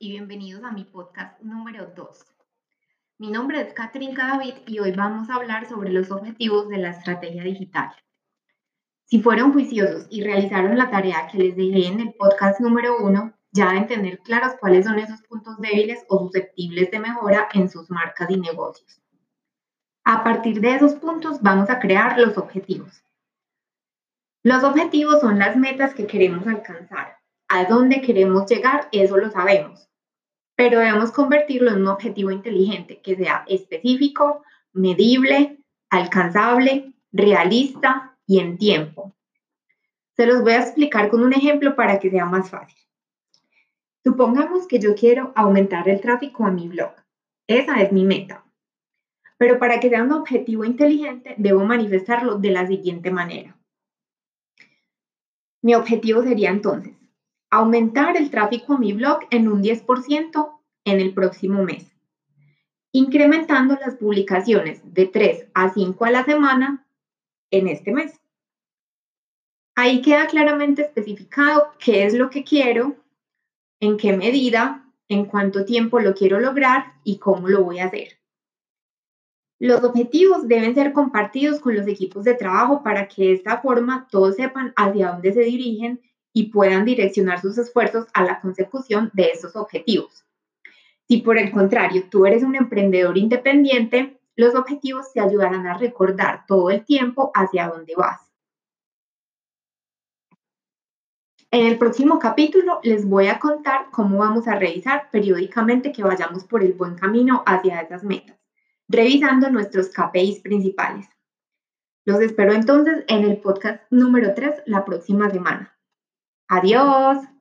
bienvenidos a mi podcast número 2. Mi nombre es Catherine Cadavid y hoy vamos a hablar sobre los objetivos de la estrategia digital. Si fueron juiciosos y realizaron la tarea que les dejé en el podcast número 1, ya deben tener claros cuáles son esos puntos débiles o susceptibles de mejora en sus marcas y negocios. A partir de esos puntos vamos a crear los objetivos. Los objetivos son las metas que queremos alcanzar a dónde queremos llegar, eso lo sabemos, pero debemos convertirlo en un objetivo inteligente que sea específico, medible, alcanzable, realista y en tiempo. Se los voy a explicar con un ejemplo para que sea más fácil. Supongamos que yo quiero aumentar el tráfico a mi blog. Esa es mi meta. Pero para que sea un objetivo inteligente, debo manifestarlo de la siguiente manera. Mi objetivo sería entonces aumentar el tráfico a mi blog en un 10% en el próximo mes, incrementando las publicaciones de 3 a 5 a la semana en este mes. Ahí queda claramente especificado qué es lo que quiero, en qué medida, en cuánto tiempo lo quiero lograr y cómo lo voy a hacer. Los objetivos deben ser compartidos con los equipos de trabajo para que de esta forma todos sepan hacia dónde se dirigen y puedan direccionar sus esfuerzos a la consecución de esos objetivos. Si por el contrario tú eres un emprendedor independiente, los objetivos te ayudarán a recordar todo el tiempo hacia dónde vas. En el próximo capítulo les voy a contar cómo vamos a revisar periódicamente que vayamos por el buen camino hacia esas metas, revisando nuestros KPIs principales. Los espero entonces en el podcast número 3 la próxima semana. Adiós.